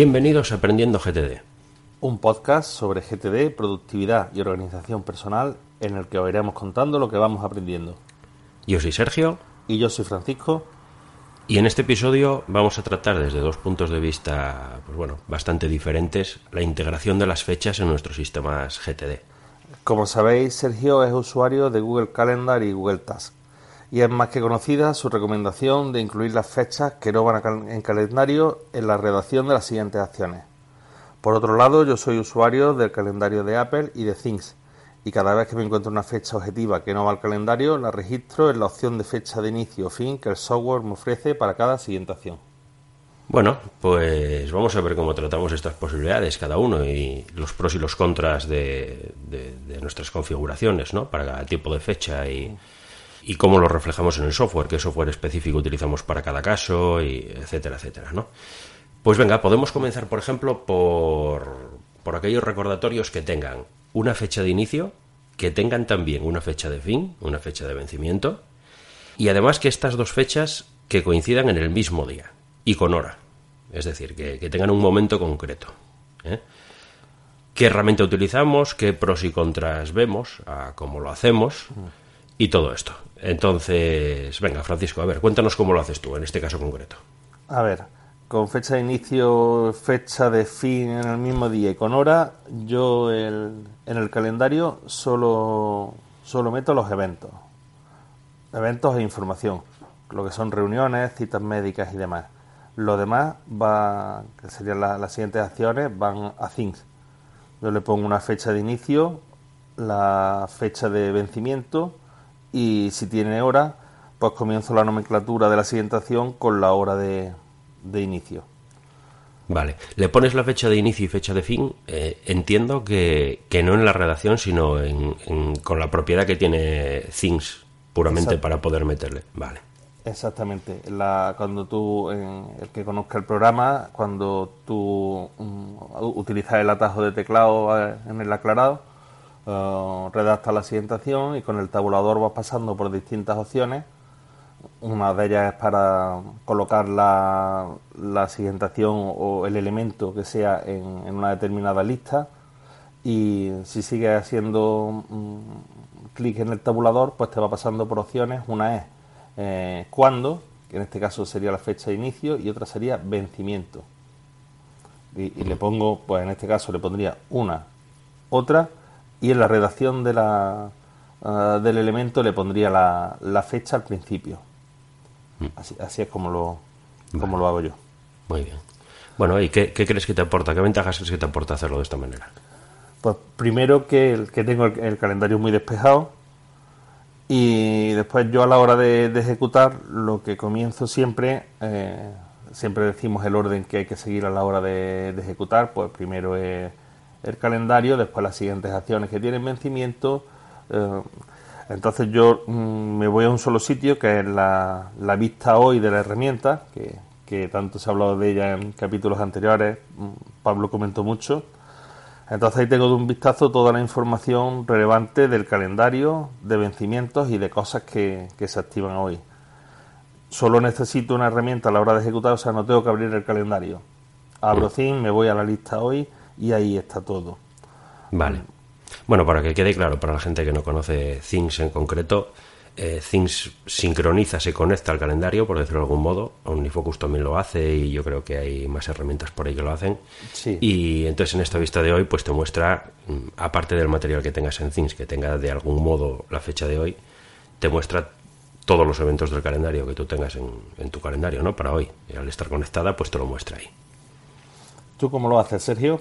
Bienvenidos a Aprendiendo GTD. Un podcast sobre GTD, productividad y organización personal en el que os iremos contando lo que vamos aprendiendo. Yo soy Sergio. Y yo soy Francisco. Y en este episodio vamos a tratar desde dos puntos de vista, pues bueno, bastante diferentes, la integración de las fechas en nuestros sistemas GTD. Como sabéis, Sergio es usuario de Google Calendar y Google Task y es más que conocida su recomendación de incluir las fechas que no van en calendario en la redacción de las siguientes acciones. Por otro lado, yo soy usuario del calendario de Apple y de Things, y cada vez que me encuentro una fecha objetiva que no va al calendario, la registro en la opción de fecha de inicio o fin que el software me ofrece para cada siguiente acción. Bueno, pues vamos a ver cómo tratamos estas posibilidades cada uno y los pros y los contras de, nuestras configuraciones, ¿no? Para cada tipo de fecha y y cómo lo reflejamos en el software, qué software específico utilizamos para cada caso, y etcétera, etcétera, ¿no? Pues venga, podemos comenzar, por ejemplo, por, por aquellos recordatorios que tengan una fecha de inicio, que tengan también una fecha de fin, una fecha de vencimiento, y además que estas dos fechas que coincidan en el mismo día y con hora, es decir, que, tengan un momento concreto. ¿eh? ¿Qué herramienta utilizamos? ¿Qué pros y contras vemos? A cómo lo hacemos y todo esto. Entonces, venga, Francisco, a ver, cuéntanos cómo lo haces tú en este caso concreto. A ver, con fecha de inicio, fecha de fin en el mismo día y con hora, yo en el calendario solo, solo meto los eventos. Eventos e información, lo que son reuniones, citas médicas y demás. Lo demás va, que serían las siguientes acciones, van a things. Yo le pongo una fecha de inicio, la fecha de vencimiento, y si tiene hora, pues comienzo la nomenclatura de la siguiente acción con la hora de, inicio. Vale, le pones la fecha de inicio y fecha de fin, eh, entiendo que, no en la redacción, sino en, con la propiedad que tiene Things, puramente para poder meterle. Vale. Exactamente. La, cuando tú, el que conozca el programa, cuando tú mm, utilizas el atajo de teclado eh, en el aclarado, eh, redacta la siguiente acción y con el tabulador vas pasando por distintas opciones. Una de ellas es para colocar la, la o el elemento que sea en, una determinada lista. Y si sigues haciendo mm, clic en el tabulador, pues te va pasando por opciones. Una es eh, cuándo, que en este caso sería la fecha de inicio, y otra sería vencimiento. Y, y le pongo, pues en este caso le pondría una, otra y en la redacción de la, ah, del elemento le pondría la, la fecha al principio. Mm. Así, así, es como lo, como lo hago yo. Muy bien. Bueno, ¿y qué, crees que te aporta? ¿Qué ventajas crees que te aporta hacerlo de esta manera? Pues primero que, que tengo el, calendario muy despejado y después yo a la hora de, ejecutar lo que comienzo siempre, eh, siempre decimos el orden que hay que seguir a la hora de, de ejecutar, pues primero es el calendario, después las siguientes acciones que tienen vencimiento. Eh, entonces yo mm, me voy a un solo sitio que es la, vista hoy de la herramienta, que, que, tanto se ha hablado de ella en capítulos anteriores, mm, Pablo comentó mucho. Entonces ahí tengo de un vistazo toda la información relevante del calendario, de vencimientos y de cosas que, se activan hoy. Solo necesito una herramienta a la hora de ejecutar, o sea, no tengo que abrir el calendario. Abro Zin, me voy a la lista hoy y ahí está todo. Vale. Bueno, para que quede claro, para la gente que no conoce Things en concreto, eh, Things sincroniza, se conecta al calendario, por decirlo de algún modo. OmniFocus también lo hace y yo creo que hay más herramientas por ahí que lo hacen. Sí. Y entonces en esta vista de hoy, pues te muestra, mm, aparte del material que tengas en Things, que tenga de algún modo la fecha de hoy, te muestra todos los eventos del calendario que tú tengas en, en tu calendario, ¿no? Para hoy. Y al estar conectada, pues te lo muestra ahí. ¿Tú cómo lo haces, Sergio?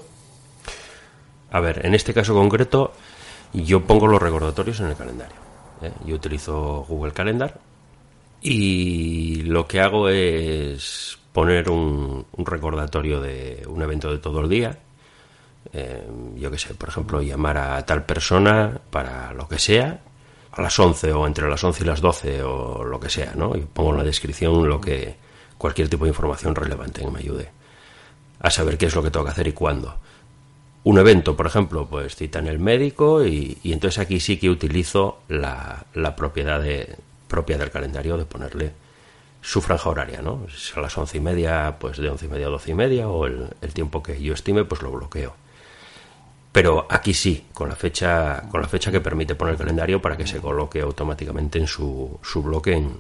A ver, en este caso concreto, yo pongo los recordatorios en el calendario. ¿eh? Yo utilizo Google Calendar y lo que hago es poner un, recordatorio de un evento de todo el día. Eh, yo qué sé, por ejemplo, llamar a tal persona para lo que sea, a las 11 o entre las 11 y las 12 o lo que sea, ¿no? Y pongo en la descripción lo que cualquier tipo de información relevante que me ayude a saber qué es lo que tengo que hacer y cuándo. Un evento, por ejemplo, pues cita en el médico y, entonces aquí sí que utilizo la, la propiedad de, propia del calendario de ponerle su franja horaria, ¿no? Si a las once y media, pues de once y media a doce y media, o el, tiempo que yo estime, pues lo bloqueo. Pero aquí sí, con la fecha, con la fecha que permite poner el calendario para que se coloque automáticamente en su, su bloque en,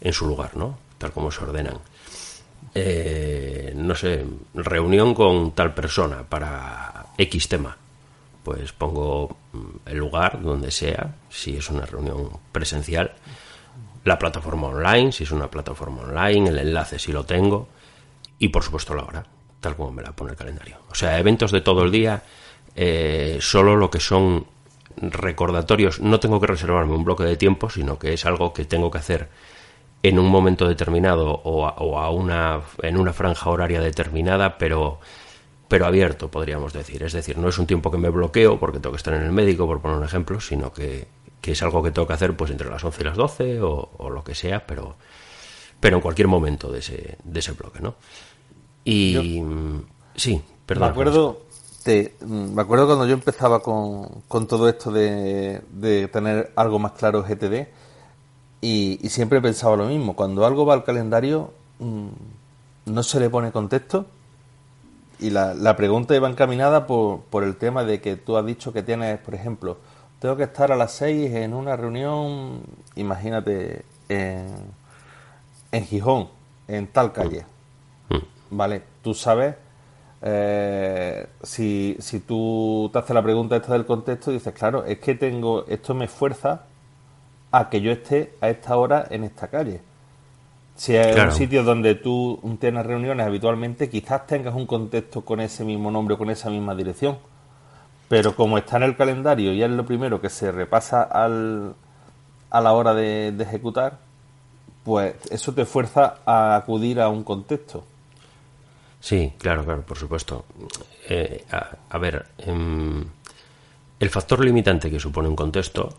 en su lugar, ¿no? Tal como se ordenan. Eh, no sé, reunión con tal persona para X tema. Pues pongo mm, el lugar donde sea, si es una reunión presencial, la plataforma online, si es una plataforma online, el enlace si lo tengo, y por supuesto la hora, tal como me la pone el calendario. O sea, eventos de todo el día, eh, solo lo que son recordatorios, no tengo que reservarme un bloque de tiempo, sino que es algo que tengo que hacer en un momento determinado o, a, una, en una franja horaria determinada, pero, pero abierto, podríamos decir. Es decir, no es un tiempo que me bloqueo porque tengo que estar en el médico, por poner un ejemplo, sino que que es algo que tengo que hacer pues entre las 11 y las 12 o, lo que sea, pero, pero en cualquier momento de ese, de ese bloque, ¿no? Y sí, perdón. Me acuerdo, me acuerdo cuando yo empezaba con, con todo esto de, de, tener algo más claro GTD y, y, siempre pensaba lo mismo, cuando algo va al calendario mm, no se le pone contexto y la, la pregunta iba encaminada por, por el tema de que tú has dicho que tienes, por ejemplo, tengo que estar a las 6 en una reunión, imagínate, en, en Gijón, en tal calle. Mm. ¿Vale? Tú sabes, eh, si, si tú te haces la pregunta esta del contexto, dices, claro, es que tengo, esto me fuerza a que yo esté a esta hora en esta calle. Si es un sitio donde tú tienes reuniones habitualmente, quizás tengas un contexto con ese mismo nombre, con esa misma dirección pero como está en el calendario y es lo primero que se repasa al, a la hora de, ejecutar, pues eso te fuerza a acudir a un contexto. Sí, claro, claro, por supuesto. Eh, a, ver, em, el factor limitante que supone un contexto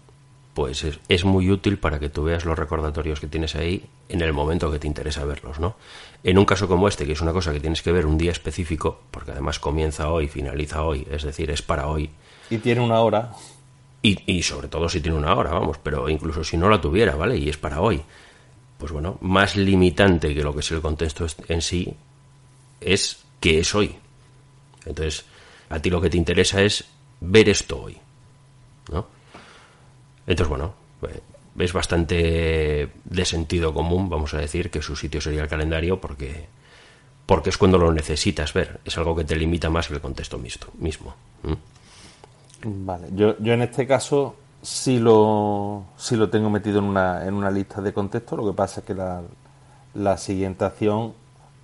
pues es, muy útil para que tú veas los recordatorios que tienes ahí en el momento que te interesa verlos, ¿no? En un caso como este, que es una cosa que tienes que ver un día específico, porque además comienza hoy, finaliza hoy, es decir, es para hoy. Y tiene una hora. Y, y sobre todo si tiene una hora, vamos, pero incluso si no la tuviera, ¿vale? Y es para hoy. Pues bueno, más limitante que lo que es el contexto en sí es que es hoy. Entonces, a ti lo que te interesa es ver esto hoy, ¿no? Entonces, bueno, eh, es bastante de sentido común, vamos a decir, que su sitio sería el calendario porque, porque es cuando lo necesitas ver. Es algo que te limita más que el contexto mismo. Vale, yo, yo en este caso sí lo, sí lo tengo metido en una, en una lista de contextos. Lo que pasa es que la, la siguiente acción,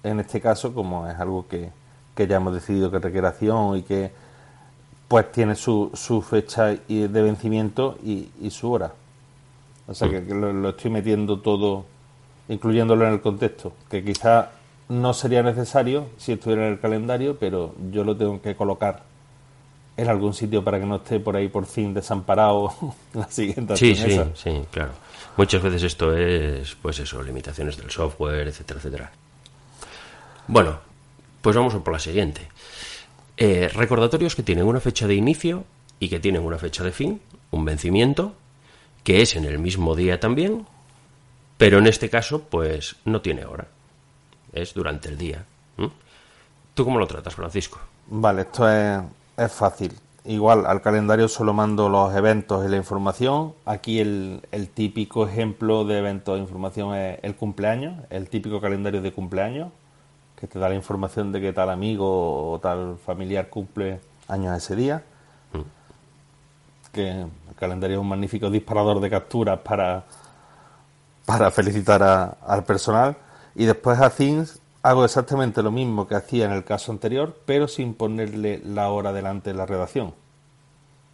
en este caso, como es algo que, que ya hemos decidido que requiere acción y que pues tiene su, su fecha de vencimiento y, su hora. O sea que, mm. lo, estoy metiendo todo, incluyéndolo en el contexto, que quizá no sería necesario si estuviera en el calendario, pero yo lo tengo que colocar en algún sitio para que no esté por ahí por fin desamparado la siguiente Sí, sí, sí, claro. Muchas veces esto es, pues eso, limitaciones del software, etcétera, etcétera. Bueno, pues vamos por la siguiente. Eh, recordatorios que tienen una fecha de inicio y que tienen una fecha de fin, un vencimiento, que es en el mismo día también, pero en este caso, pues no tiene hora, es durante el día. ¿Tú cómo lo tratas, Francisco? Vale, esto es, es, fácil. Igual, al calendario solo mando los eventos y la información. Aquí el, el típico ejemplo de eventos de información es el cumpleaños, el típico calendario de cumpleaños que te da la información de que tal amigo o tal familiar cumple años ese día. Mm. Que el calendario es un magnífico disparador de capturas para, para felicitar al personal. Y después a Things hago exactamente lo mismo que hacía en el caso anterior, pero sin ponerle la hora delante de la redacción.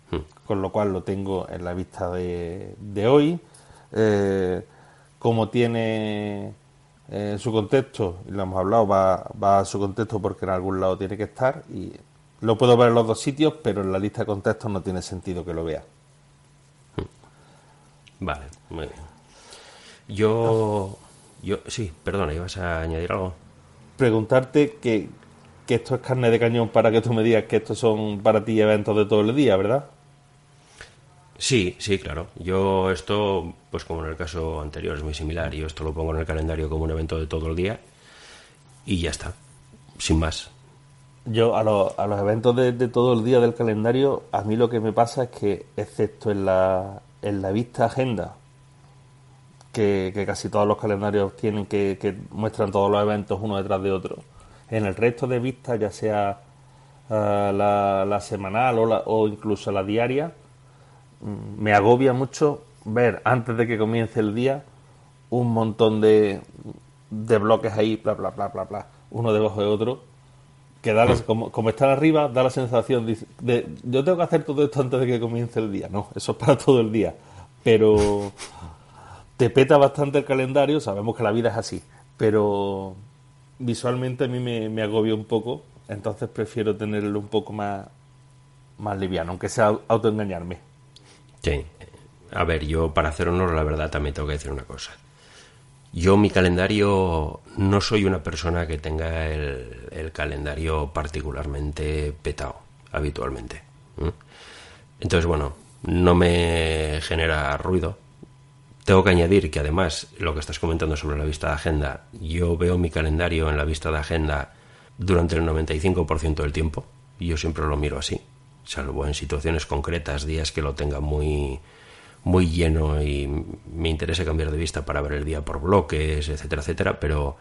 Hmm. Con lo cual lo tengo en la vista de, de hoy. Eh, como tiene su contexto, y lo hemos hablado, va, va a su contexto porque en algún lado tiene que estar y lo puedo ver en los dos sitios, pero en la lista de contextos no tiene sentido que lo vea. Vale, muy bien. Yo, yo, sí, perdona, ¿ibas a añadir algo? Preguntarte que, que esto es carne de cañón para que tú me digas que estos son para ti eventos de todo el día, ¿verdad? Sí, sí, claro. Yo esto, pues como en el caso anterior, es muy similar. Yo esto lo pongo en el calendario como un evento de todo el día y ya está, sin más. Yo a, a los eventos de, todo el día del calendario, a mí lo que me pasa es que, excepto en la, en la vista agenda, que, casi todos los calendarios tienen que, que, muestran todos los eventos uno detrás de otro, en el resto de vistas, ya sea eh, la, la, semanal o, la, o incluso la diaria, me agobia mucho ver antes de que comience el día un montón de, de bloques ahí, bla, bla, bla, bla, bla, uno debajo de otro, que da como, como están arriba, da la sensación de, yo tengo que hacer todo esto antes de que comience el día. No, eso es para todo el día. Pero te peta bastante el calendario, sabemos que la vida es así, pero visualmente a mí me, me agobia un poco, entonces prefiero tenerlo un poco más, más liviano, aunque sea autoengañarme. Sí. A ver, yo para hacer honor, la verdad, también tengo que decir una cosa. Yo mi calendario no soy una persona que tenga el, calendario particularmente petado habitualmente. Entonces, bueno, no me genera ruido. Tengo que añadir que además lo que estás comentando sobre la vista de agenda, yo veo mi calendario en la vista de agenda durante el 95% del tiempo y yo siempre lo miro así salvo en situaciones concretas, días que lo tenga muy, muy lleno y me interese cambiar de vista para ver el día por bloques, etcétera, etcétera, pero,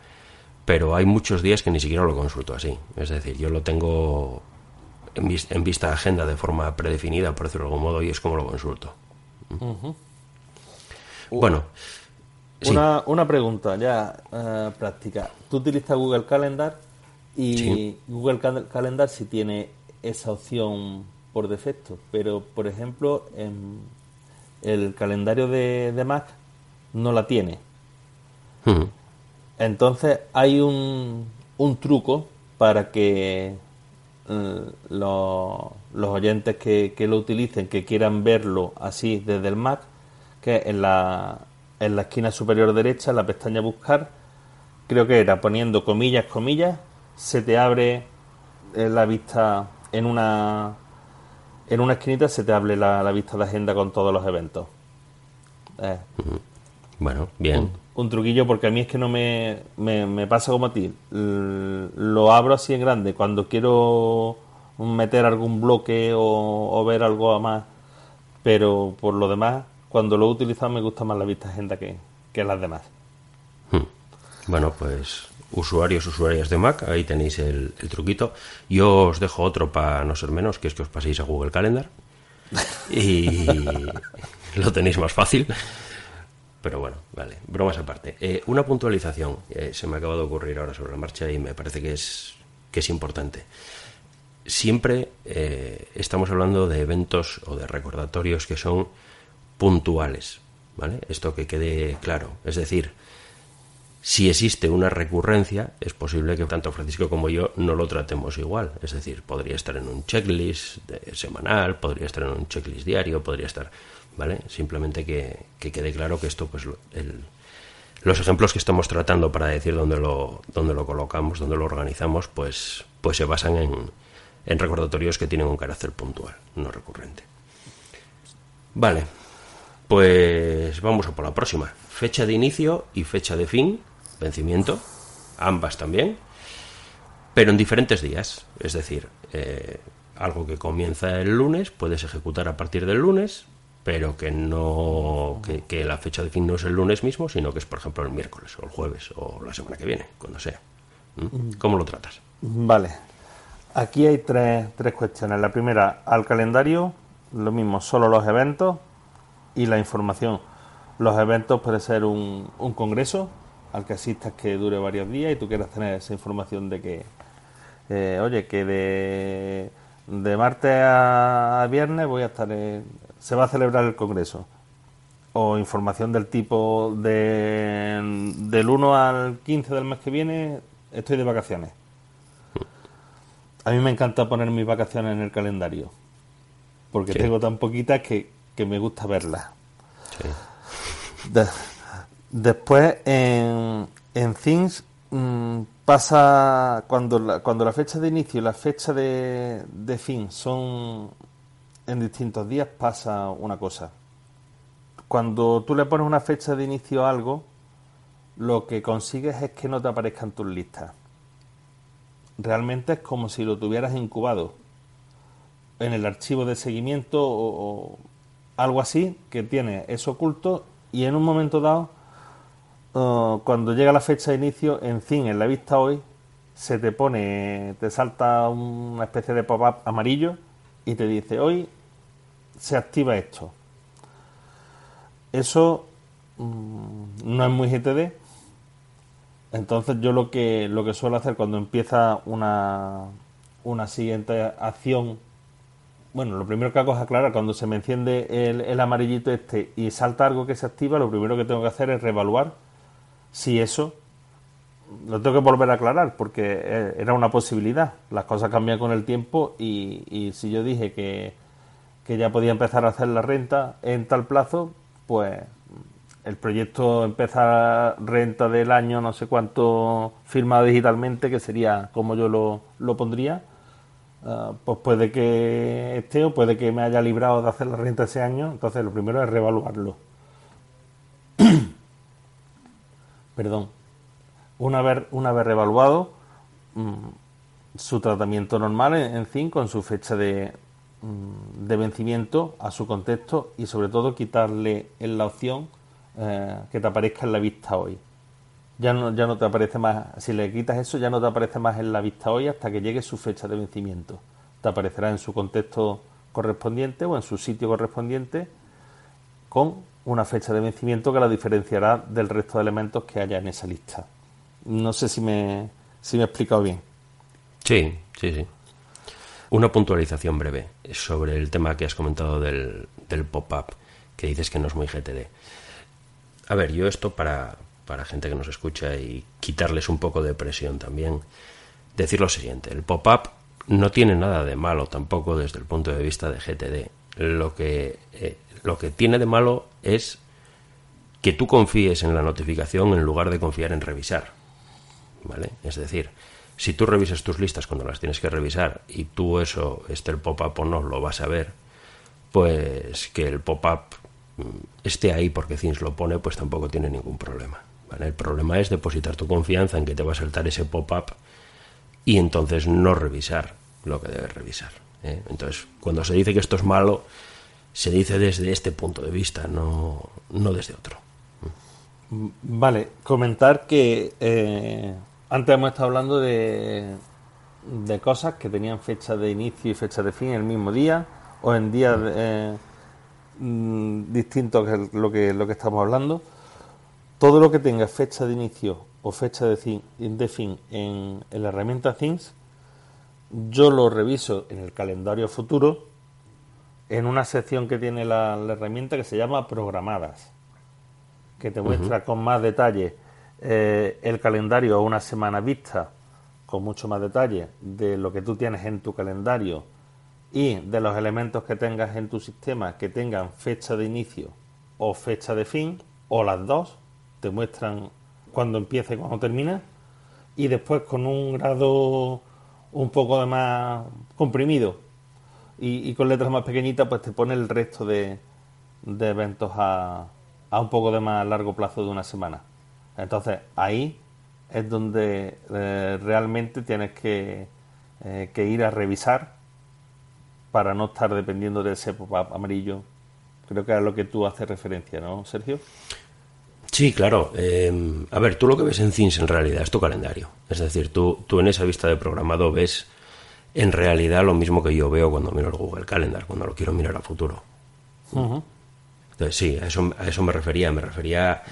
pero hay muchos días que ni siquiera lo consulto así. Es decir, yo lo tengo en, vista de agenda de forma predefinida, por decirlo de algún modo, y es como lo consulto. Bueno. Una, una pregunta ya eh, práctica. Tú utilizas Google Calendar y Google Calendar si tiene esa opción por defecto, pero por ejemplo en el calendario de, Mac no la tiene. Hmm. Entonces hay un, un truco para que eh, los, oyentes que, que, lo utilicen, que quieran verlo así desde el Mac, que en la, en la esquina superior derecha, en la pestaña buscar, creo que era poniendo comillas, comillas, se te abre eh, la vista en una en una esquinita se te hable la, vista de agenda con todos los eventos. Eh. Bueno, bien. Un, truquillo porque a mí es que no me, me, pasa como a ti. lo abro así en grande cuando quiero meter algún bloque o, ver algo más. Pero por lo demás, cuando lo he utilizado me gusta más la vista de agenda que, que las demás. Hmm. Bueno, pues usuarios, usuarias de Mac, ahí tenéis el, truquito. Yo os dejo otro para no ser menos, que es que os paséis a Google Calendar y lo tenéis más fácil. Pero bueno, vale, bromas aparte. Eh, una puntualización eh, se me acaba de ocurrir ahora sobre la marcha y me parece que es, que es importante. Siempre eh, estamos hablando de eventos o de recordatorios que son puntuales, ¿vale? Esto que quede claro. Es decir, si existe una recurrencia, es posible que tanto Francisco como yo no lo tratemos igual. Es decir, podría estar en un checklist semanal, podría estar en un checklist diario, podría estar. ¿Vale? Simplemente que, quede claro que esto, pues, los ejemplos que estamos tratando para decir dónde lo, dónde lo colocamos, dónde lo organizamos, pues, pues se basan en, en recordatorios que tienen un carácter puntual, no recurrente. Vale, pues vamos a por la próxima. Fecha de inicio y fecha de fin vencimiento, ambas también, pero en diferentes días. Es decir, eh, algo que comienza el lunes puedes ejecutar a partir del lunes, pero que no que, la fecha de fin no es el lunes mismo, sino que es por ejemplo el miércoles o el jueves o la semana que viene, cuando sea. ¿Mm? ¿Cómo lo tratas? Vale. Aquí hay tres, tres cuestiones. La primera, al calendario, lo mismo, solo los eventos y la información. Los eventos puede ser un, un congreso al que asistas que dure varios días y tú quieras tener esa información de que, eh, oye, que de, de martes a viernes voy a estar se va a celebrar el congreso. O información del tipo de, del 1 al 15 del mes que viene estoy de vacaciones. A mí me encanta poner mis vacaciones en el calendario. Porque tengo tan poquitas que, me gusta verlas. Después, en, en Things mm, pasa cuando la, cuando la fecha de inicio y la fecha de, de fin son en distintos días, pasa una cosa. Cuando tú le pones una fecha de inicio a algo, lo que consigues es que no te aparezcan tus listas. Realmente es como si lo tuvieras incubado en el archivo de seguimiento o, algo así, que tiene eso oculto y en un momento dado, cuando llega la fecha de inicio, en fin, en la vista hoy, se te pone, te salta una especie de pop-up amarillo y te dice, hoy se activa esto. Eso mm, no es muy GTD, entonces yo lo que, lo que suelo hacer cuando empieza una, una siguiente acción, bueno, lo primero que hago es aclarar, cuando se me enciende el, el amarillito este y salta algo que se activa, lo primero que tengo que hacer es reevaluar si eso lo tengo que volver a aclarar porque eh, era una posibilidad. Las cosas cambian con el tiempo y, si yo dije que, que, ya podía empezar a hacer la renta en tal plazo, pues el proyecto empieza renta del año no sé cuánto firmado digitalmente, que sería como yo lo, lo pondría, ah, pues puede que esté o puede que me haya librado de hacer la renta ese año, entonces lo primero es reevaluarlo. Perdón. Una vez, una vez reevaluado, mm, su tratamiento normal en, fin, con su fecha de, mm, de vencimiento a su contexto y sobre todo quitarle en la opción eh, que te aparezca en la vista hoy. Ya no, ya no te aparece más, si le quitas eso, ya no te aparece más en la vista hoy hasta que llegue su fecha de vencimiento. Te aparecerá en su contexto correspondiente o en su sitio correspondiente con una fecha de vencimiento que la diferenciará del resto de elementos que haya en esa lista. No sé si me, si me he explicado bien. Sí, sí, sí. Una puntualización breve sobre el tema que has comentado del, del pop-up, que dices que no es muy GTD. A ver, yo esto para, para gente que nos escucha y quitarles un poco de presión también, decir lo siguiente, el pop-up no tiene nada de malo tampoco desde el punto de vista de GTD. Lo que, eh, lo que tiene de malo es que tú confíes en la notificación en lugar de confiar en revisar. ¿Vale? Es decir, si tú revisas tus listas cuando las tienes que revisar y tú eso, este el pop-up o no, lo vas a ver, pues que el pop-up esté ahí porque Zins lo pone, pues tampoco tiene ningún problema. El problema es depositar tu confianza en que te va a saltar ese pop-up y entonces no revisar lo que debes revisar. ¿Eh? Entonces, cuando se dice que esto es malo, se dice desde este punto de vista, no, no desde otro. Vale, comentar que eh, antes hemos estado hablando de, de cosas que tenían fecha de inicio y fecha de fin el mismo día o en días... Eh, Mm, distinto que lo que, lo que estamos hablando. Todo lo que tenga fecha de inicio o fecha de, fin, en, la herramienta Things, yo lo reviso en el calendario futuro en una sección que tiene la, herramienta que se llama programadas, que te muestra con más detalle eh, el calendario a una semana vista, con mucho más detalle de lo que tú tienes en tu calendario y de los elementos que tengas en tu sistema que tengan fecha de inicio o fecha de fin, o las dos, te muestran cuando empieza y cuando termina, y después con un grado un poco de más comprimido y, con letras más pequeñitas, pues te pone el resto de, de eventos a, a, un poco de más largo plazo de una semana. Entonces ahí es donde eh, realmente tienes que, eh, que ir a revisar para no estar dependiendo del ese amarillo. Creo que es a lo que tú haces referencia, ¿no, Sergio? Sí, claro. Eh, a ver, tú lo que ves en Things en realidad es tu calendario. Es decir, tú, tú en esa vista de programado ves en realidad lo mismo que yo veo cuando miro el Google Calendar, cuando lo quiero mirar a futuro. Entonces, sí, a eso, a eso me refería, me refería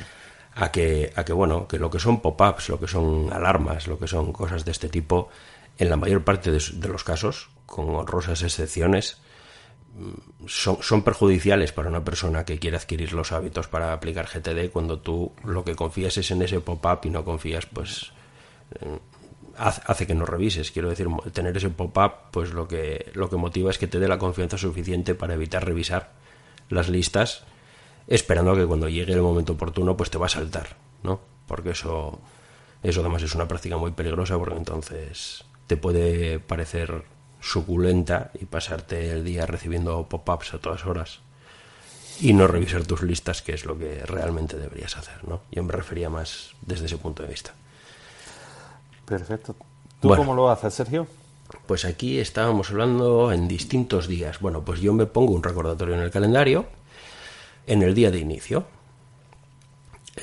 a que, a que, bueno, que lo que son pop-ups, lo que son alarmas, lo que son cosas de este tipo, en la mayor parte de, de los casos, con honrosas excepciones, son, son, perjudiciales para una persona que quiere adquirir los hábitos para aplicar GTD cuando tú lo que confías es en ese pop-up y no confías, pues hace que no revises. Quiero decir, tener ese pop-up, pues lo que, lo que motiva es que te dé la confianza suficiente para evitar revisar las listas, esperando que cuando llegue el momento oportuno, pues te va a saltar, ¿no? Porque eso, eso además es una práctica muy peligrosa, porque entonces te puede parecer suculenta y pasarte el día recibiendo pop-ups a todas horas y no revisar tus listas, que es lo que realmente deberías hacer, ¿no? Yo me refería más desde ese punto de vista. Perfecto. ¿Tú cómo lo haces, Sergio? Pues aquí estábamos hablando en distintos días. Bueno, pues yo me pongo un recordatorio en el calendario en el día de inicio.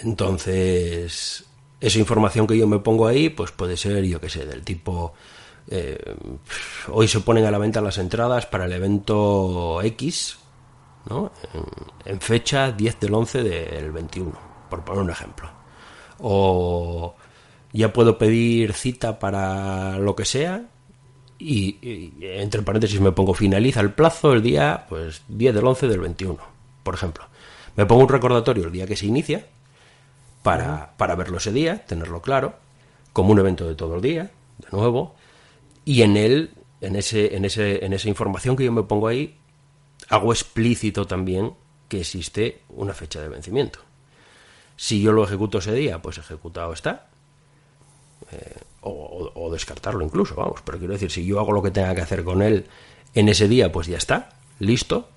Entonces, esa información que yo me pongo ahí, pues puede ser, yo qué sé, del tipo... Eh, hoy se ponen a la venta las entradas para el evento X, ¿no? En, fecha 10 del 11 del 21, por poner un ejemplo. O ya puedo pedir cita para lo que sea y, entre paréntesis me pongo finaliza el plazo el día pues 10 del 11 del 21, por ejemplo. Me pongo un recordatorio el día que se inicia para, para verlo ese día, tenerlo claro, como un evento de todo el día, de nuevo, y en él, en, ese, en, ese, en esa información que yo me pongo ahí, hago explícito también que existe una fecha de vencimiento. Si yo lo ejecuto ese día, pues ejecutado está. Eh, o, descartarlo incluso, vamos. Pero quiero decir, si yo hago lo que tenga que hacer con él en ese día, pues ya está, listo.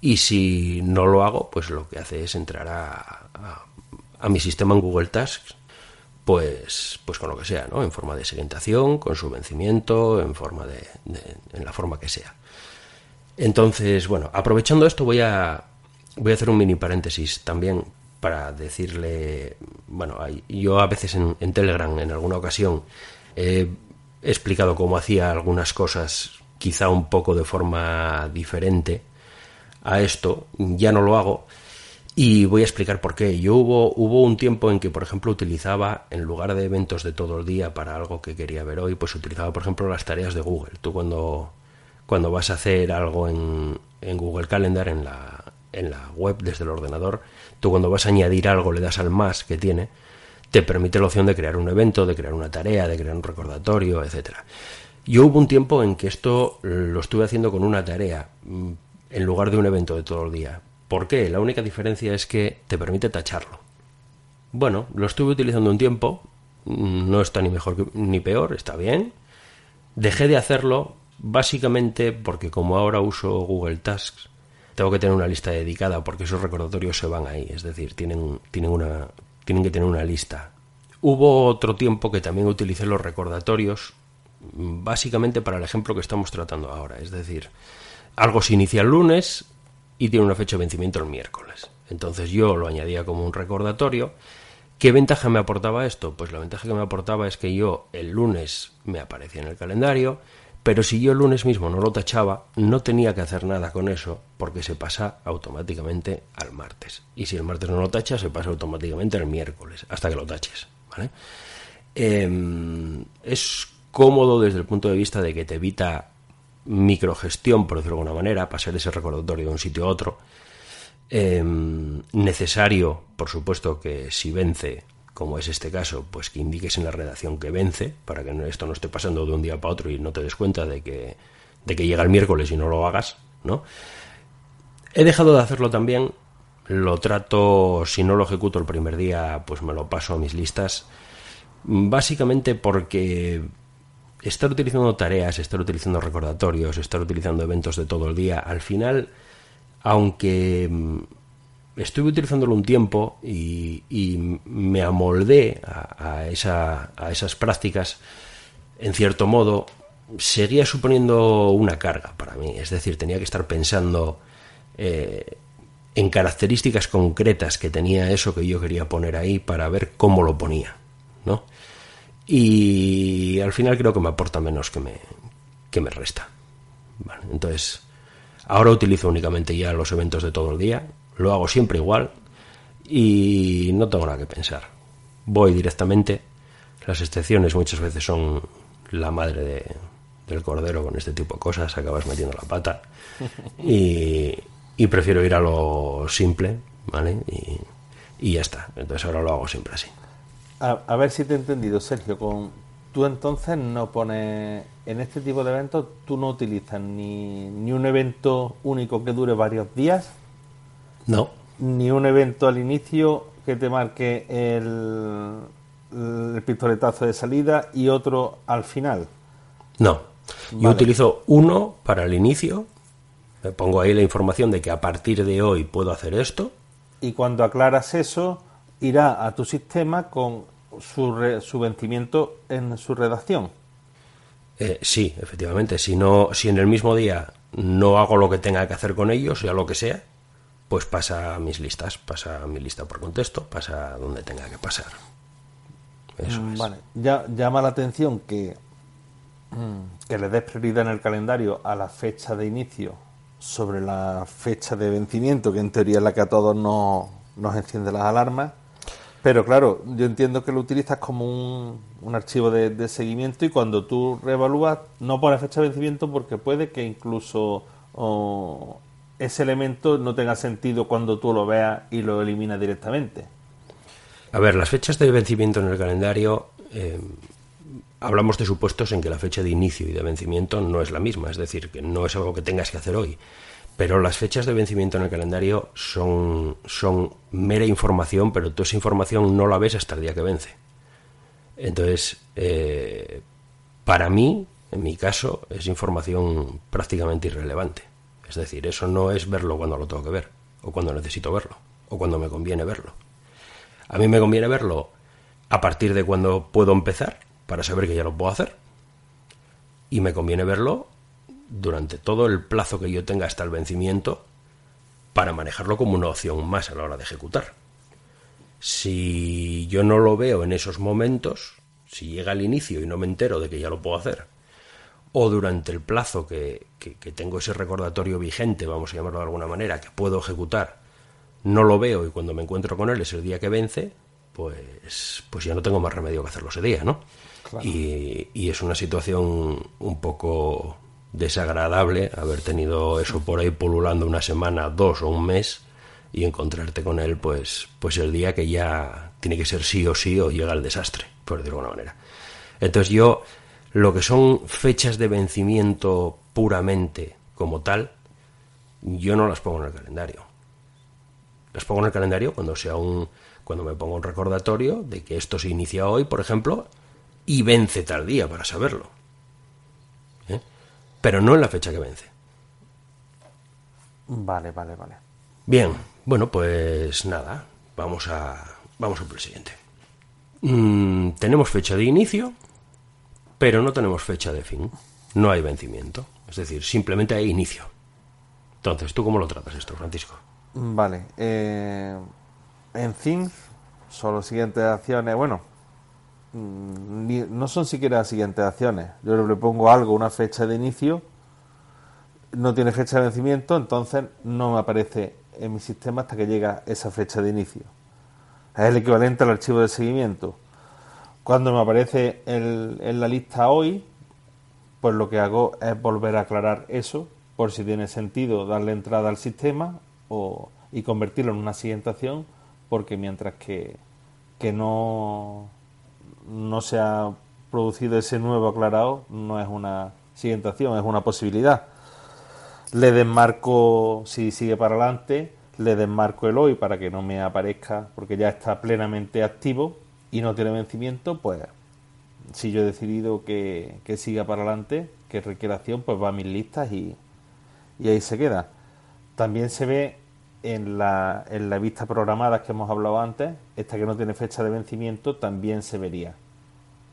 Y si no lo hago, pues lo que hace es entrar a, a, mi sistema en Google Tasks, pues, pues con lo que sea, ¿no? En forma de segmentación, con su vencimiento, en forma de, en la forma que sea. Entonces, bueno, aprovechando esto voy a voy a hacer un mini paréntesis también para decirle, bueno, yo a veces en, Telegram en alguna ocasión he explicado cómo hacía algunas cosas quizá un poco de forma diferente a esto, ya no lo hago y voy a explicar por qué. Yo hubo, hubo un tiempo en que, por ejemplo, utilizaba, en lugar de eventos de todo el día para algo que quería ver hoy, pues utilizaba, por ejemplo, las tareas de Google. Tú cuando, cuando vas a hacer algo en, en Google Calendar, en la, en la web desde el ordenador, tú cuando vas a añadir algo le das al más que tiene, te permite la opción de crear un evento, de crear una tarea, de crear un recordatorio, etcétera. Yo hubo un tiempo en que esto lo estuve haciendo con una tarea mm, en lugar de un evento de todo el día. ¿Por qué? La única diferencia es que te permite tacharlo. Bueno, lo estuve utilizando un tiempo, mm, no está ni mejor ni peor, está bien. Dejé de hacerlo básicamente porque como ahora uso Google Tasks, tengo que tener una lista dedicada porque esos recordatorios se van ahí, es decir, tienen, tienen, una, tienen que tener una lista. Hubo otro tiempo que también utilicé los recordatorios básicamente para el ejemplo que estamos tratando ahora, es decir, algo se inicia el lunes y tiene una fecha de vencimiento el miércoles. Entonces yo lo añadía como un recordatorio. ¿Qué ventaja me aportaba esto? Pues la ventaja que me aportaba es que yo el lunes me aparecía en el calendario, pero si yo el lunes mismo no lo tachaba, no tenía que hacer nada con eso porque se pasa automáticamente al martes. Y si el martes no lo tacha, se pasa automáticamente al miércoles, hasta que lo taches. ¿vale? Em, es cómodo desde el punto de vista de que te evita microgestión, por decirlo de alguna manera, pasar ese recordatorio de un sitio a otro. Em, necesario, por supuesto, que si vence como es este caso, pues que indiques en la redacción que vence, para que esto no esté pasando de un día para otro y no te des cuenta de que, de que llega el miércoles y no lo hagas, ¿no? He dejado de hacerlo también, lo trato, si no lo ejecuto el primer día, pues me lo paso a mis listas, básicamente porque estar utilizando tareas, estar utilizando recordatorios, estar utilizando eventos de todo el día, al final, aunque estuve utilizándolo un tiempo y, me amoldé a, esas prácticas, en cierto modo, seguía suponiendo una carga para mí. Es decir, tenía que estar pensando eh, en características concretas que tenía eso que yo quería poner ahí para ver cómo lo ponía. ¿no? Y al final creo que me aporta menos que me, que me resta. entonces, ahora utilizo únicamente ya los eventos de todo el día, lo hago siempre igual y no tengo nada que pensar. Voy directamente. Las excepciones muchas veces son la madre de, del cordero con este tipo de cosas, acabas metiendo la pata. Y, y prefiero ir a lo simple, ¿vale? Y, y, ya está. Entonces ahora lo hago siempre así. A, a, ver si te he entendido, Sergio. Con tú entonces no pones en este tipo de eventos, tú no utilizas ni, ni un evento único que dure varios días. No. Ni un evento al inicio que te marque el, el pistoletazo de salida y otro al final. No. Yo vale. utilizo uno para el inicio, me pongo ahí la información de que a partir de hoy puedo hacer esto. Y cuando aclaras eso, irá a tu sistema con su, re, su vencimiento en su redacción. Eh, sí, efectivamente. Si, no, si en el mismo día no hago lo que tenga que hacer con ellos, ya lo que sea, pues pasa a mis listas, pasa a mi lista por contexto, pasa a donde tenga que pasar. Eso mm, es. Ya, llama la atención que, que le des prioridad en el calendario a la fecha de inicio sobre la fecha de vencimiento, que en teoría es la que a todos nos, nos enciende las alarmas. Pero claro, yo entiendo que lo utilizas como un, un archivo de, de, seguimiento y cuando tú reevalúas no pones fecha de vencimiento porque puede que incluso ese elemento no tenga sentido cuando tú lo veas y lo eliminas directamente. A ver, las fechas de vencimiento en el calendario, eh, hablamos de supuestos en que la fecha de inicio y de vencimiento no es la misma, es decir, que no es algo que tengas que hacer hoy. Pero las fechas de vencimiento en el calendario son, mera información, pero tú esa información no la ves hasta el día que vence. Entonces, eh, para mí, en mi caso, es información prácticamente irrelevante. Es decir, eso no es verlo cuando lo tengo que ver, o cuando necesito verlo, o cuando me conviene verlo. A mí me conviene verlo a partir de cuando puedo empezar, para saber que ya lo puedo hacer, y me conviene verlo durante todo el plazo que yo tenga hasta el vencimiento para manejarlo como una opción más a la hora de ejecutar. Si yo no lo veo en esos momentos, si llega el inicio y no me entero de que ya lo puedo hacer, o durante el plazo que, que, que, tengo ese recordatorio vigente, vamos a llamarlo de alguna manera, que puedo ejecutar, no lo veo y cuando me encuentro con él es el día que vence, pues, pues ya no tengo más remedio que hacerlo ese día, ¿no? Claro. Y, y, es una situación un poco desagradable haber tenido eso por ahí pululando una semana, dos o un mes y encontrarte con él pues, pues el día que ya tiene que ser sí o sí o llega el desastre, por decirlo de alguna manera. Entonces yo, lo que son fechas de vencimiento puramente como tal, yo no las pongo en el calendario. Las pongo en el calendario cuando sea un cuando me pongo un recordatorio de que esto se inicia hoy, por ejemplo, y vence tal día para saberlo pero no en la fecha que vence. Vale, vale, vale. Bien, bueno, pues nada, vamos a vamos a por el siguiente. Mm, tenemos fecha de inicio, pero no tenemos fecha de fin. No hay vencimiento, es decir, simplemente hay inicio. Entonces, ¿tú cómo lo tratas esto, Francisco? Vale, eh, en fin, son las siguientes acciones. Bueno, no son siquiera las siguientes acciones. Yo le pongo algo, una fecha de inicio, no tiene fecha de vencimiento, entonces no me aparece en mi sistema hasta que llega esa fecha de inicio. Es el equivalente al archivo de seguimiento. Cuando me aparece en la lista hoy, pues lo que hago es volver a aclarar eso, por si tiene sentido darle entrada al sistema o, y convertirlo en una siguiente acción, porque mientras que, que no no se ha producido ese nuevo aclarado, no es una siguiente acción, es una posibilidad. Le desmarco, si sigue para adelante, le desmarco el hoy para que no me aparezca, porque ya está plenamente activo y no tiene vencimiento, pues si yo he decidido que, que siga para adelante, que requiere acción, pues va a mis listas y, y ahí se queda. También se ve en la, en la vista programada que hemos hablado antes, esta que no tiene fecha de vencimiento, también se vería.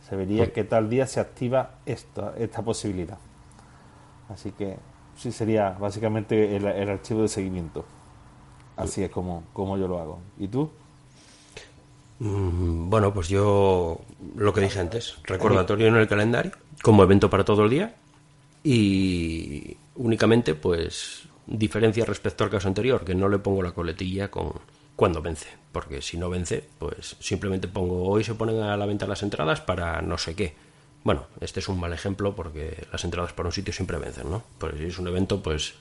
Se vería que tal día se activa esta, esta posibilidad. Así que sí sería básicamente el, el archivo de seguimiento. Así es como, como yo lo hago. ¿Y tú? Mm, Bueno, pues yo lo que dije antes, recordatorio en el calendario, como evento para todo el día y únicamente pues diferencia respecto al caso anterior, que no le pongo la coletilla con cuando vence, porque si no vence, pues simplemente pongo hoy se ponen a la venta las entradas para no sé qué. Bueno, este es un mal ejemplo porque las entradas para un sitio siempre vencen, ¿no? Porque si es un evento, pues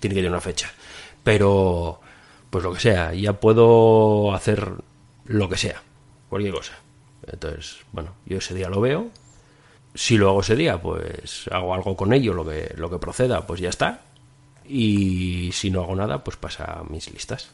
tiene que tener una fecha. Pero, pues lo que sea, ya puedo hacer lo que sea, cualquier cosa. Entonces, bueno, yo ese día lo veo. Si lo hago ese día, pues hago algo con ello, lo que, lo que proceda, pues ya está. Y si no hago nada, pues pasa a mis listas.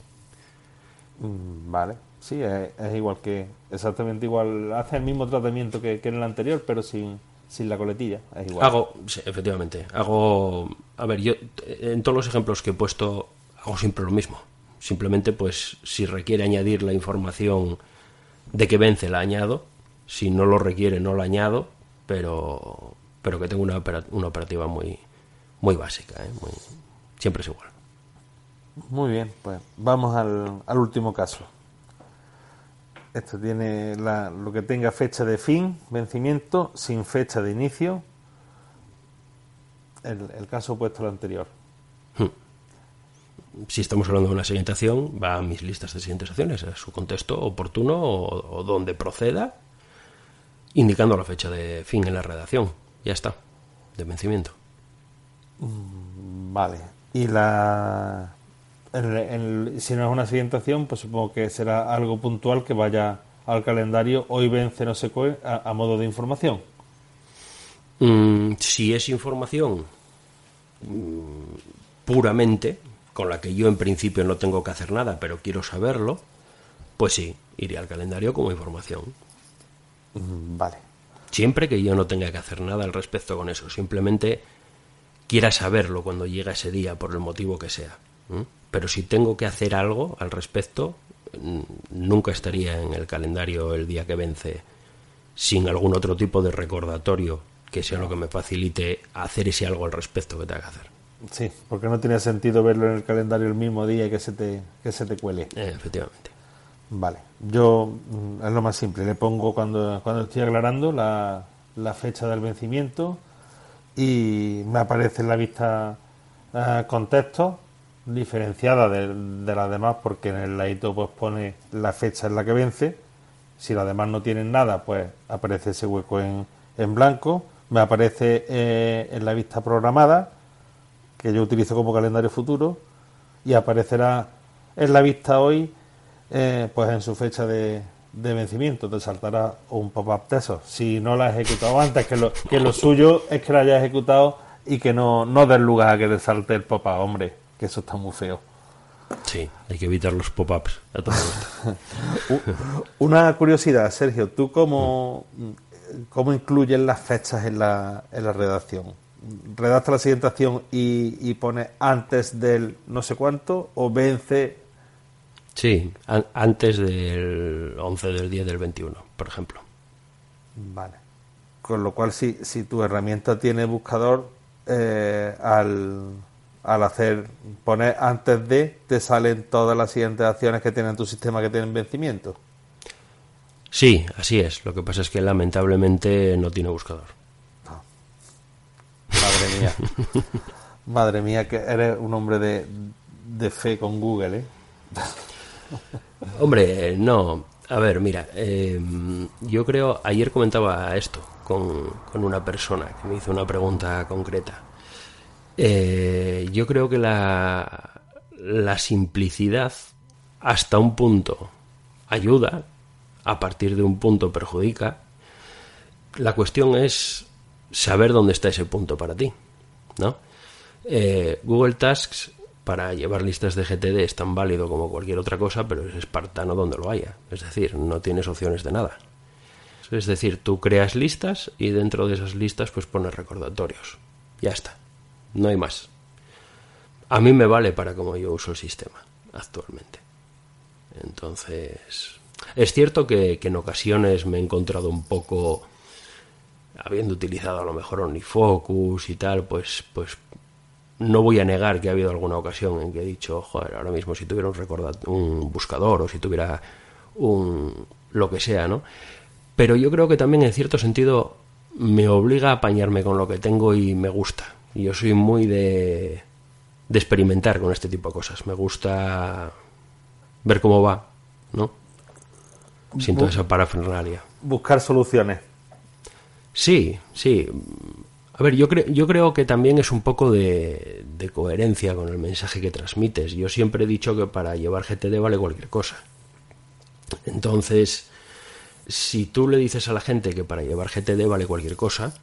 Mm, vale, sí, es, igual que, exactamente igual, hace el mismo tratamiento que, en el anterior, pero sin, sin la coletilla, es igual. Hago, efectivamente, hago, a ver, yo en todos los ejemplos que he puesto hago siempre lo mismo. Simplemente, pues, si requiere añadir la información de que vence, la añado. Si no lo requiere, no la añado, pero, pero que tengo una, una operativa muy, muy básica, ¿eh? muy, siempre es igual. Muy bien, pues vamos al, al último caso. Esto tiene lo que tenga fecha de fin, vencimiento, sin fecha de inicio. El, caso opuesto al anterior. Hmm. Si estamos hablando de una segmentación, va a mis listas de siguientes acciones, a su contexto oportuno o, donde proceda, indicando la fecha de fin en la redacción. Ya está, de vencimiento. Mm, vale. Y la si no es una acción, pues supongo que será algo puntual que vaya al calendario hoy vence no sé qué a, modo de información. Mm, si es información mm, puramente, con la que yo en principio no tengo que hacer nada, pero quiero saberlo, pues sí, iré al calendario como información. Mm, vale. Siempre que yo no tenga que hacer nada al respecto con eso, simplemente quiera saberlo cuando llega ese día, por el motivo que sea pero si tengo que hacer algo al respecto, nunca estaría en el calendario el día que vence sin algún otro tipo de recordatorio que sea lo que me facilite hacer ese algo al respecto que tenga que hacer. Sí, porque no tiene sentido verlo en el calendario el mismo día y que se te, que se te cuele. Eh, efectivamente. Vale, yo mm, es lo más simple, le pongo cuando, cuando estoy aclarando la, la fecha del vencimiento y me aparece en la vista uh, contexto diferenciada de, de, las demás porque en el ladito pues pone la fecha en la que vence. Si las demás no tienen nada, pues aparece ese hueco en, en blanco. Me aparece eh, en la vista programada, que yo utilizo como calendario futuro, y aparecerá en la vista hoy, eh, pues en su fecha de, de vencimiento. Te saltará un pop-up de esos. Si no la has ejecutado antes, que lo, que lo suyo es que la hayas ejecutado y que no, no des lugar a que te salte el pop-up, hombre que eso está muy feo. Sí, hay que evitar los pop-ups. Una curiosidad, Sergio, ¿tú cómo, cómo incluyes las fechas en la, en la redacción? ¿Redacta la siguiente acción y, y pone antes del no sé cuánto o vence? Sí, antes del 11 del día del 21, por ejemplo. Vale. Con lo cual, si, si tu herramienta tiene buscador, eh, al al hacer poner antes de te salen todas las siguientes acciones que tienen tu sistema que tienen vencimiento. Sí, así es. Lo que pasa es que lamentablemente no tiene buscador. Madre mía. Madre mía, que eres un hombre de, de fe con Google, ¿eh? Hombre, no. A ver, mira, em, yo creo, ayer comentaba esto con, con una persona que me hizo una pregunta concreta. Eh, yo creo que la, la simplicidad hasta un punto ayuda, a partir de un punto perjudica. La cuestión es saber dónde está ese punto para ti, ¿no? Eh, Google Tasks para llevar listas de GTD es tan válido como cualquier otra cosa, pero es espartano donde lo haya. Es decir, no tienes opciones de nada. Es decir, tú creas listas y dentro de esas listas pues pones recordatorios. Ya está no hay más. A mí me vale para cómo yo uso el sistema actualmente. Entonces, es cierto que, en ocasiones me he encontrado un poco, habiendo utilizado a lo mejor OmniFocus y tal, pues, pues no voy a negar que ha habido alguna ocasión en que he dicho, joder, ahora mismo si tuviera un, un buscador o si tuviera un lo que sea, ¿no? Pero yo creo que también en cierto sentido me obliga a apañarme con lo que tengo y me gusta. Yo soy muy de, de experimentar con este tipo de cosas. Me gusta ver cómo va, ¿no? Sin toda esa parafernalia. Buscar soluciones. Sí, sí. A ver, yo, creo yo creo que también es un poco de, de coherencia con el mensaje que transmites. Yo siempre he dicho que para llevar GTD vale cualquier cosa. Entonces, si tú le dices a la gente que para llevar GTD vale cualquier cosa,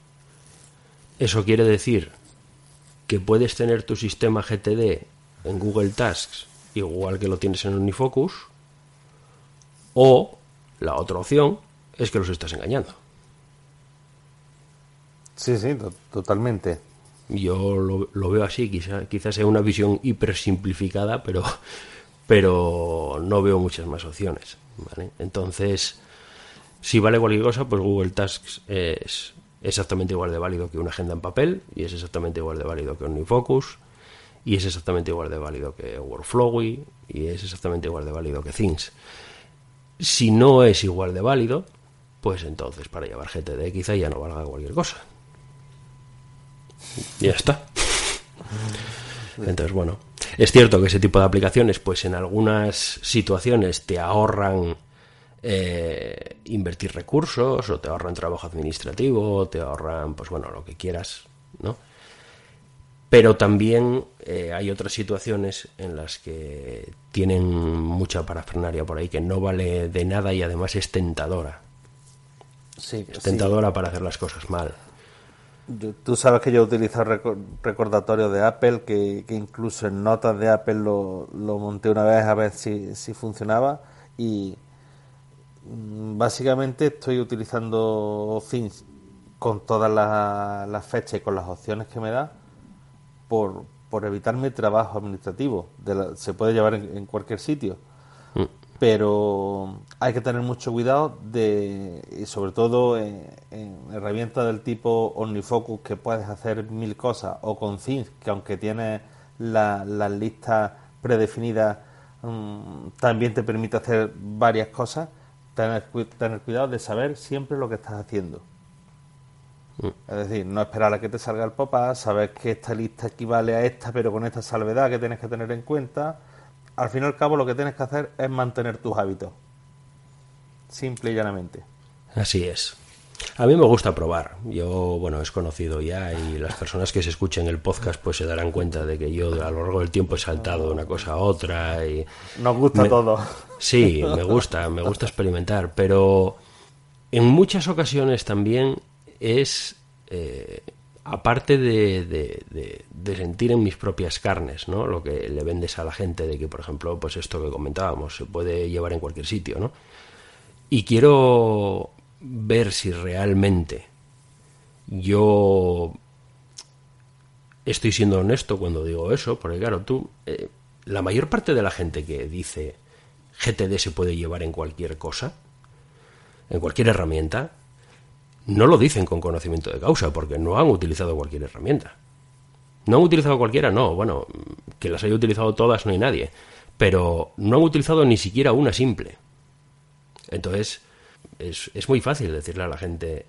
eso quiere decir que puedes tener tu sistema GTD en Google Tasks igual que lo tienes en Unifocus, o la otra opción es que los estás engañando. Sí, sí, totalmente. Yo lo, veo así, quizás quizá sea una visión hiper simplificada, pero, pero no veo muchas más opciones. Entonces, si vale cualquier cosa, pues Google Tasks es exactamente igual de válido que una agenda en papel y es exactamente igual de válido que Unifocus y es exactamente igual de válido que Workflowy y es exactamente igual de válido que Things. Si no es igual de válido, pues entonces para llevar GTD quizá ya no valga cualquier cosa. Ya está. Entonces, bueno, es cierto que ese tipo de aplicaciones, pues en algunas situaciones te ahorran eh, invertir recursos o te ahorran trabajo administrativo, te ahorran, pues bueno, lo que quieras, ¿no? pero también eh, hay otras situaciones en las que tienen mucha parafernaria por ahí que no vale de nada y además es tentadora. Sí, es tentadora para hacer las cosas mal. Tú sabes que yo utilizo recordatorio de Apple, que, incluso en notas de Apple lo, monté una vez a ver si, funcionaba y mm, básicamente estoy utilizando Things con todas las fechas y con las opciones que me da por, por evitarme trabajo administrativo. se puede llevar en, cualquier sitio. Mm. Pero hay que tener mucho cuidado de, y sobre todo en, herramientas del tipo OmniFocus que puedes hacer mil cosas o con Things que aunque tienes las listas predefinidas mm, también te permite hacer varias cosas, tener, tener cuidado de saber siempre lo que estás haciendo. Es decir, no esperar a que te salga el pop-up, saber que esta lista equivale a esta, pero con esta salvedad que tienes que tener en cuenta. Al fin y al cabo, lo que tienes que hacer es mantener tus hábitos. Simple y llanamente. Así es. A mí me gusta probar. Yo, bueno, es conocido ya y las personas que se escuchen el podcast pues se darán cuenta de que yo a lo largo del tiempo he saltado de una cosa a otra y... Nos gusta todo. Sí, me gusta, me gusta experimentar, pero en muchas ocasiones también es, eh, aparte de, de, sentir en mis propias carnes, ¿no? Lo que le vendes a la gente de que, por ejemplo, pues esto que comentábamos, se puede llevar en cualquier sitio, ¿no? Y quiero ver si realmente yo estoy siendo honesto cuando digo eso, porque claro, tú, eh, la mayor parte de la gente que dice GTD se puede llevar en cualquier cosa, en cualquier herramienta, no lo dicen con conocimiento de causa, porque no han utilizado cualquier herramienta. ¿No han utilizado cualquiera? No, bueno, que las haya utilizado todas no hay nadie, pero no han utilizado ni siquiera una simple. Entonces, es, es muy fácil decirle a la gente,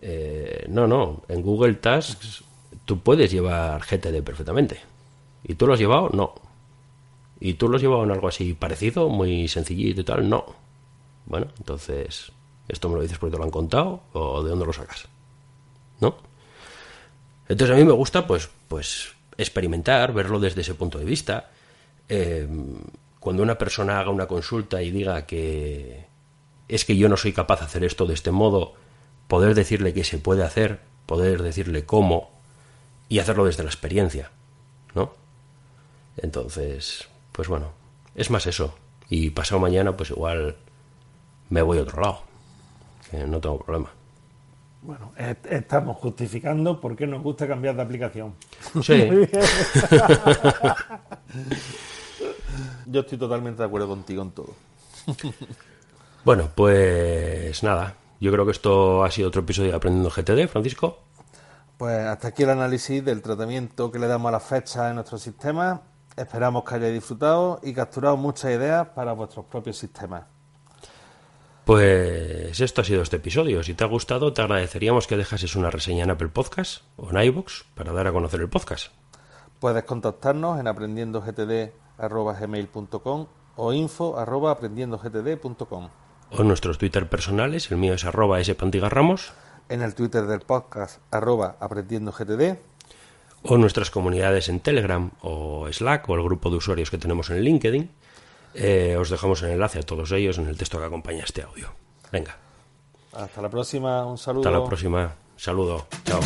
eh, no, no, en Google Tasks tú puedes llevar GTD perfectamente. ¿Y tú lo has llevado? No. ¿Y tú lo has llevado en algo así parecido, muy sencillito y tal? No. Bueno, entonces ¿Esto me lo dices porque te lo han contado o de dónde lo sacas? ¿No? Entonces a mí me gusta pues, pues experimentar, verlo desde ese punto de vista. Eh, cuando una persona haga una consulta y diga que es que yo no soy capaz de hacer esto de este modo, poder decirle que se puede hacer, poder decirle cómo y hacerlo desde la experiencia, ¿no? Entonces, pues bueno, es más eso. Y pasado mañana, pues igual me voy a otro lado no tengo problema. Bueno, estamos justificando por qué nos gusta cambiar de aplicación. Sí. Yo estoy totalmente de acuerdo contigo en todo. bueno, pues nada. Yo creo que esto ha sido otro episodio de Aprendiendo GTD, Francisco. Pues hasta aquí el análisis del tratamiento que le damos a las fechas en nuestro sistema. Esperamos que hayáis disfrutado y capturado muchas ideas para vuestros propios sistemas. Pues esto ha sido este episodio. Si te ha gustado, te agradeceríamos que dejases una reseña en Apple Podcast o en iVoox para dar a conocer el podcast. Puedes contactarnos en aprendiendogtd.gmail.com o info arroba aprendiendogtd.com. O en nuestros Twitter personales, el mío es arroba ramos. En el Twitter del podcast arroba aprendiendogtd. O nuestras comunidades en Telegram o Slack o el grupo de usuarios que tenemos en LinkedIn. Eh, os dejamos el enlace a todos ellos en el texto que acompaña este audio. Venga. Hasta la próxima, un saludo. Hasta la próxima, saludo, chao.